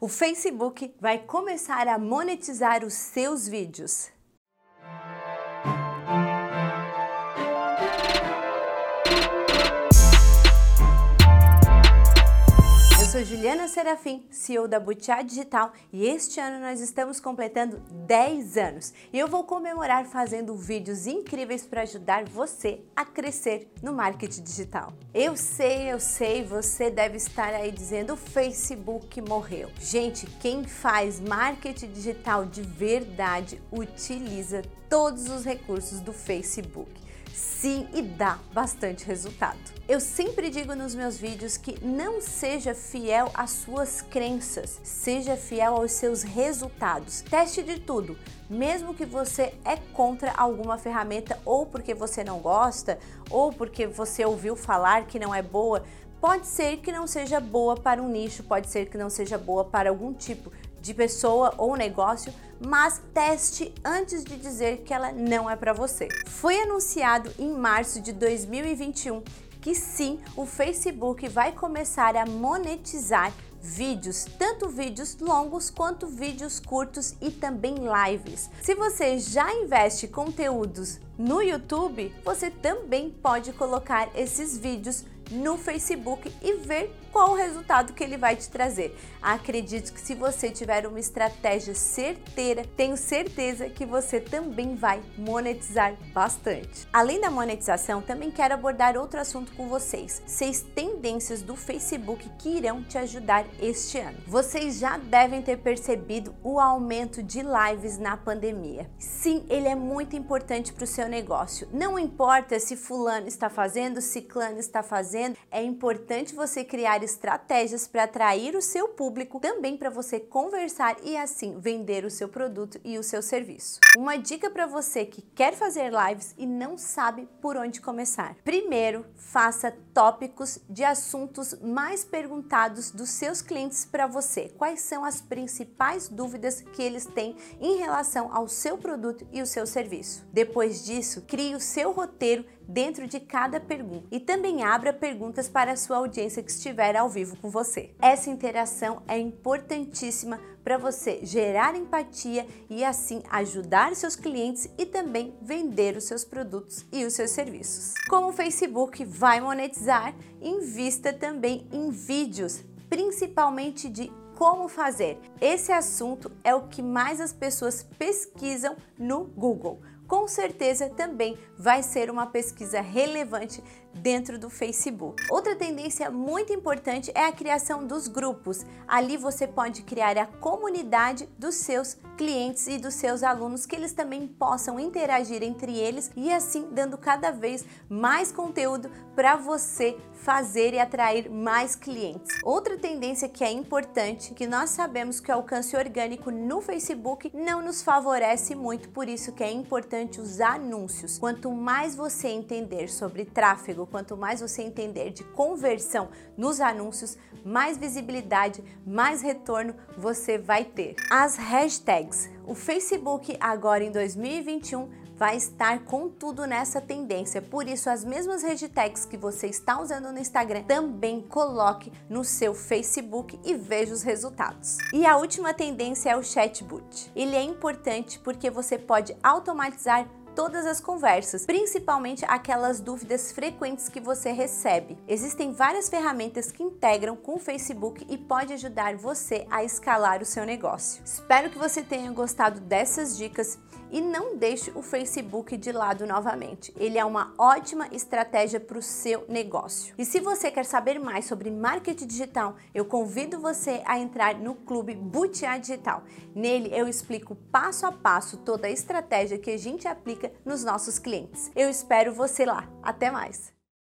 O Facebook vai começar a monetizar os seus vídeos. Sou Juliana Serafim, CEO da Butiá Digital e este ano nós estamos completando 10 anos e eu vou comemorar fazendo vídeos incríveis para ajudar você a crescer no marketing digital. Eu sei, eu sei, você deve estar aí dizendo o Facebook morreu. Gente, quem faz marketing digital de verdade utiliza todos os recursos do Facebook sim e dá bastante resultado. Eu sempre digo nos meus vídeos que não seja fiel às suas crenças, seja fiel aos seus resultados. Teste de tudo, mesmo que você é contra alguma ferramenta ou porque você não gosta ou porque você ouviu falar que não é boa, pode ser que não seja boa para um nicho, pode ser que não seja boa para algum tipo de pessoa ou negócio, mas teste antes de dizer que ela não é para você. Foi anunciado em março de 2021 que sim, o Facebook vai começar a monetizar vídeos, tanto vídeos longos quanto vídeos curtos e também lives. Se você já investe conteúdos no YouTube, você também pode colocar esses vídeos no Facebook e ver qual o resultado que ele vai te trazer. Acredito que se você tiver uma estratégia certeira, tenho certeza que você também vai monetizar bastante. Além da monetização, também quero abordar outro assunto com vocês: seis tendências do Facebook que irão te ajudar este ano. Vocês já devem ter percebido o aumento de lives na pandemia. Sim, ele é muito importante para o seu negócio. Não importa se fulano está fazendo, ciclano está é importante você criar estratégias para atrair o seu público, também para você conversar e assim vender o seu produto e o seu serviço. Uma dica para você que quer fazer lives e não sabe por onde começar. Primeiro, faça tópicos de assuntos mais perguntados dos seus clientes para você. Quais são as principais dúvidas que eles têm em relação ao seu produto e o seu serviço? Depois disso, crie o seu roteiro dentro de cada pergunta e também abra perguntas para a sua audiência que estiver ao vivo com você. Essa interação é importantíssima para você gerar empatia e assim ajudar seus clientes e também vender os seus produtos e os seus serviços. Como o Facebook vai monetizar, invista também em vídeos, principalmente de como fazer. Esse assunto é o que mais as pessoas pesquisam no Google com certeza também vai ser uma pesquisa relevante dentro do Facebook. Outra tendência muito importante é a criação dos grupos. Ali você pode criar a comunidade dos seus clientes e dos seus alunos que eles também possam interagir entre eles e assim dando cada vez mais conteúdo para você fazer e atrair mais clientes. Outra tendência que é importante, que nós sabemos que o alcance orgânico no Facebook não nos favorece muito, por isso que é importante os anúncios. Quanto mais você entender sobre tráfego, quanto mais você entender de conversão nos anúncios, mais visibilidade, mais retorno você vai ter. As hashtags. O Facebook agora em 2021 vai estar com tudo nessa tendência. Por isso, as mesmas hashtags que você está usando no Instagram, também coloque no seu Facebook e veja os resultados. E a última tendência é o chatbot. Ele é importante porque você pode automatizar todas as conversas, principalmente aquelas dúvidas frequentes que você recebe. Existem várias ferramentas que integram com o Facebook e pode ajudar você a escalar o seu negócio. Espero que você tenha gostado dessas dicas e não deixe o Facebook de lado novamente. Ele é uma ótima estratégia para o seu negócio. E se você quer saber mais sobre marketing digital, eu convido você a entrar no clube Butiá Digital. Nele eu explico passo a passo toda a estratégia que a gente aplica nos nossos clientes. Eu espero você lá. Até mais!